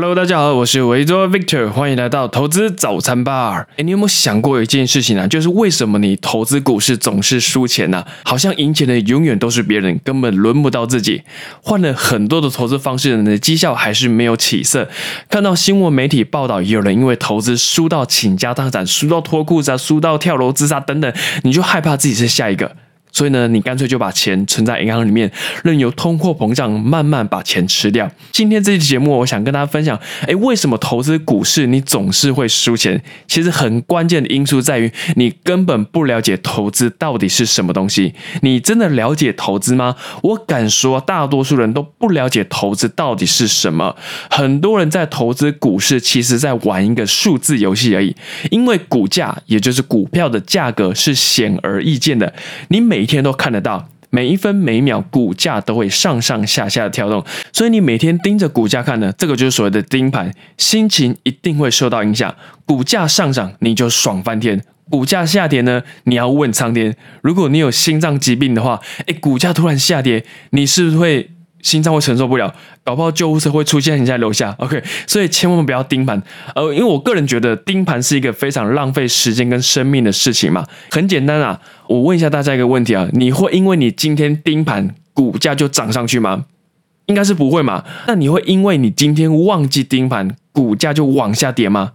Hello，大家好，我是维多 Victor，欢迎来到投资早餐吧。哎，你有没有想过一件事情啊？就是为什么你投资股市总是输钱呢？好像赢钱的永远都是别人，根本轮不到自己。换了很多的投资方式，你的绩效还是没有起色。看到新闻媒体报道，也有人因为投资输到倾家荡产，输到脱裤子啊，输到跳楼自杀等等，你就害怕自己是下一个。所以呢，你干脆就把钱存在银行里面，任由通货膨胀慢慢把钱吃掉。今天这期节目，我想跟大家分享，哎，为什么投资股市你总是会输钱？其实很关键的因素在于你根本不了解投资到底是什么东西。你真的了解投资吗？我敢说，大多数人都不了解投资到底是什么。很多人在投资股市，其实在玩一个数字游戏而已。因为股价，也就是股票的价格，是显而易见的。你每每一天都看得到，每一分每一秒股价都会上上下下的跳动，所以你每天盯着股价看呢，这个就是所谓的盯盘，心情一定会受到影响。股价上涨你就爽翻天，股价下跌呢，你要问苍天。如果你有心脏疾病的话，哎，股价突然下跌，你是不是会？心脏会承受不了，搞不好救护车会出现你在楼下。OK，所以千万不要盯盘。呃，因为我个人觉得盯盘是一个非常浪费时间跟生命的事情嘛。很简单啊，我问一下大家一个问题啊，你会因为你今天盯盘，股价就涨上去吗？应该是不会嘛。那你会因为你今天忘记盯盘，股价就往下跌吗？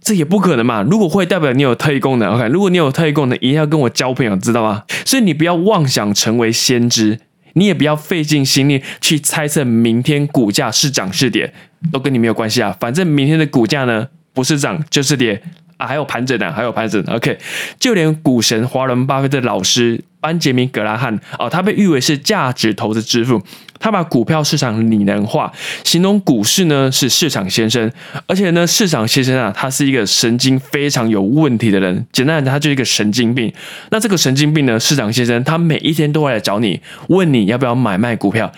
这也不可能嘛。如果会，代表你有特异功能。OK，如果你有特异功能，一定要跟我交朋友，知道吗？所以你不要妄想成为先知。你也不要费尽心力去猜测明天股价是涨是跌，都跟你没有关系啊。反正明天的股价呢，不是涨就是跌。还有盘整呢，还有盘整。OK，就连股神华伦巴菲特老师班杰明格拉汉哦，他被誉为是价值投资之父。他把股票市场拟人化，形容股市呢是市场先生。而且呢，市场先生啊，他是一个神经非常有问题的人。简单讲，他就是一个神经病。那这个神经病呢，市场先生，他每一天都会来找你，问你要不要买卖股票。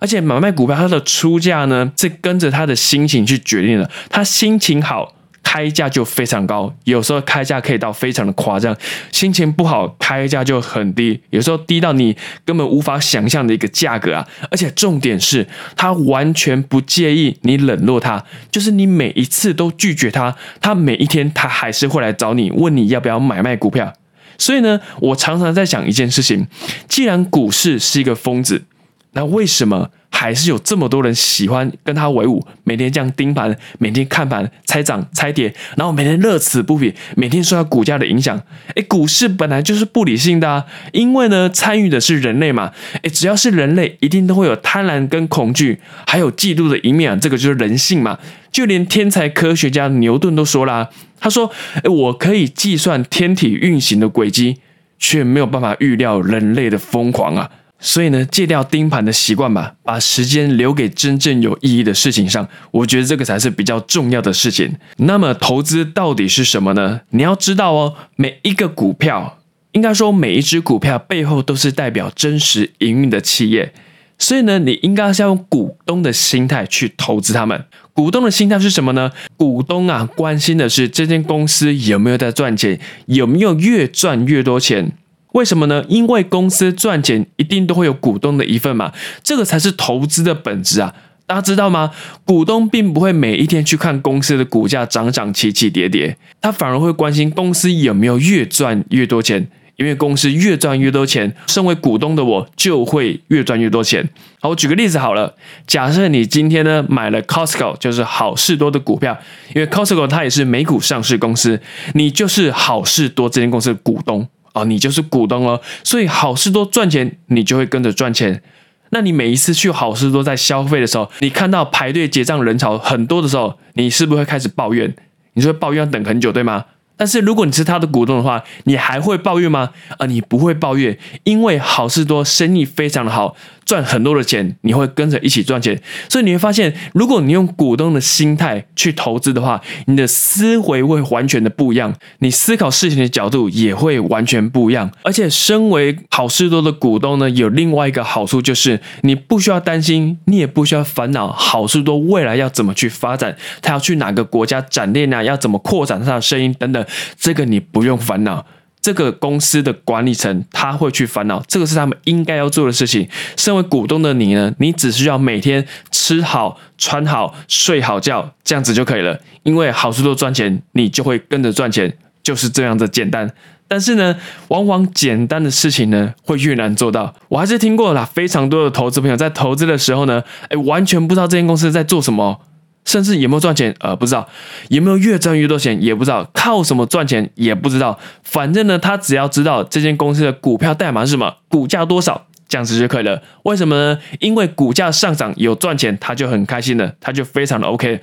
而且买卖股票，他的出价呢，是跟着他的心情去决定的。他心情好。开价就非常高，有时候开价可以到非常的夸张。心情不好，开价就很低，有时候低到你根本无法想象的一个价格啊！而且重点是他完全不介意你冷落他，就是你每一次都拒绝他，他每一天他还是会来找你，问你要不要买卖股票。所以呢，我常常在想一件事情：既然股市是一个疯子，那为什么？还是有这么多人喜欢跟他为伍，每天这样盯盘，每天看盘猜涨猜跌，然后每天乐此不疲，每天受到股价的影响。哎，股市本来就是不理性的，啊，因为呢，参与的是人类嘛。哎，只要是人类，一定都会有贪婪跟恐惧，还有嫉妒的一面，这个就是人性嘛。就连天才科学家牛顿都说啦，他说：“哎，我可以计算天体运行的轨迹，却没有办法预料人类的疯狂啊。”所以呢，戒掉盯盘的习惯吧，把时间留给真正有意义的事情上。我觉得这个才是比较重要的事情。那么，投资到底是什么呢？你要知道哦，每一个股票，应该说每一只股票背后都是代表真实营运的企业。所以呢，你应该是要用股东的心态去投资他们。股东的心态是什么呢？股东啊，关心的是这间公司有没有在赚钱，有没有越赚越多钱。为什么呢？因为公司赚钱一定都会有股东的一份嘛，这个才是投资的本质啊！大家知道吗？股东并不会每一天去看公司的股价涨涨起起跌跌，他反而会关心公司有没有越赚越多钱。因为公司越赚越多钱，身为股东的我就会越赚越多钱。好，我举个例子好了，假设你今天呢买了 Costco，就是好事多的股票，因为 Costco 它也是美股上市公司，你就是好事多这间公司的股东。哦，你就是股东哦，所以好事多赚钱，你就会跟着赚钱。那你每一次去好事多在消费的时候，你看到排队结账人潮很多的时候，你是不是会开始抱怨？你就会抱怨要等很久，对吗？但是如果你是他的股东的话，你还会抱怨吗？啊，你不会抱怨，因为好事多生意非常的好。赚很多的钱，你会跟着一起赚钱，所以你会发现，如果你用股东的心态去投资的话，你的思维会完全的不一样，你思考事情的角度也会完全不一样。而且，身为好事多的股东呢，有另外一个好处就是，你不需要担心，你也不需要烦恼好事多未来要怎么去发展，他要去哪个国家展店啊，要怎么扩展他的生意等等，这个你不用烦恼。这个公司的管理层他会去烦恼，这个是他们应该要做的事情。身为股东的你呢，你只需要每天吃好、穿好、睡好觉，这样子就可以了。因为好事多赚钱，你就会跟着赚钱，就是这样的简单。但是呢，往往简单的事情呢，会越难做到。我还是听过啦，非常多的投资朋友在投资的时候呢，哎，完全不知道这间公司在做什么。甚至有没有赚钱，呃，不知道；有没有越赚越多钱，也不知道。靠什么赚钱，也不知道。反正呢，他只要知道这间公司的股票代码是什么，股价多少，这样子就可以了。为什么呢？因为股价上涨有赚钱，他就很开心了，他就非常的 OK。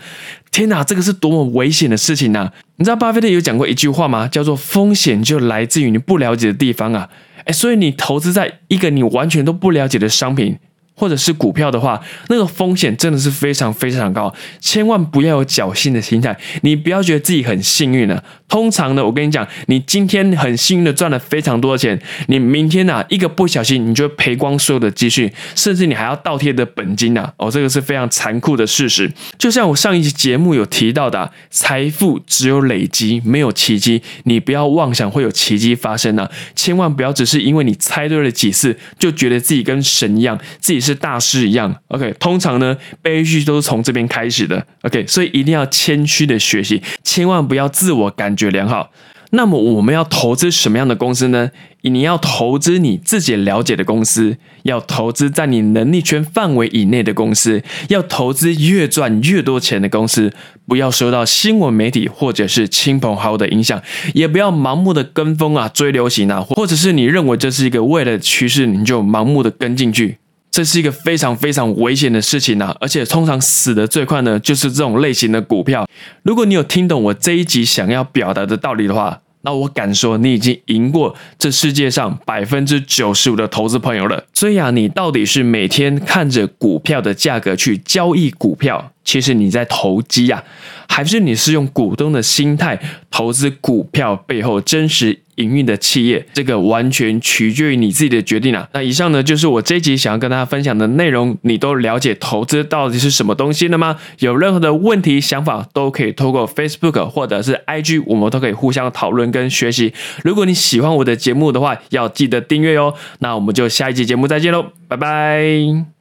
天哪，这个是多么危险的事情呐！你知道巴菲特有讲过一句话吗？叫做“风险就来自于你不了解的地方啊”。哎，所以你投资在一个你完全都不了解的商品。或者是股票的话，那个风险真的是非常非常高，千万不要有侥幸的心态。你不要觉得自己很幸运了。通常呢，我跟你讲，你今天很幸运的赚了非常多的钱，你明天呐一个不小心，你就赔光所有的积蓄，甚至你还要倒贴的本金呐。哦，这个是非常残酷的事实。就像我上一期节目有提到的，财富只有累积，没有奇迹。你不要妄想会有奇迹发生呐，千万不要只是因为你猜对了几次，就觉得自己跟神一样，自己是。大师一样，OK，通常呢，悲剧都是从这边开始的，OK，所以一定要谦虚的学习，千万不要自我感觉良好。那么我们要投资什么样的公司呢？你要投资你自己了解的公司，要投资在你能力圈范围以内的公司，要投资越赚越多钱的公司。不要受到新闻媒体或者是亲朋好友的影响，也不要盲目的跟风啊，追流行啊，或者是你认为这是一个未来的趋势，你就盲目的跟进去。这是一个非常非常危险的事情呐，而且通常死的最快呢，就是这种类型的股票。如果你有听懂我这一集想要表达的道理的话，那我敢说你已经赢过这世界上百分之九十五的投资朋友了。所以啊，你到底是每天看着股票的价格去交易股票，其实你在投机呀，还是你是用股东的心态投资股票背后真实？营运的企业，这个完全取决于你自己的决定啊。那以上呢，就是我这一集想要跟大家分享的内容。你都了解投资到底是什么东西了吗？有任何的问题、想法，都可以透过 Facebook 或者是 IG，我们都可以互相讨论跟学习。如果你喜欢我的节目的话，要记得订阅哦。那我们就下一集节目再见喽，拜拜。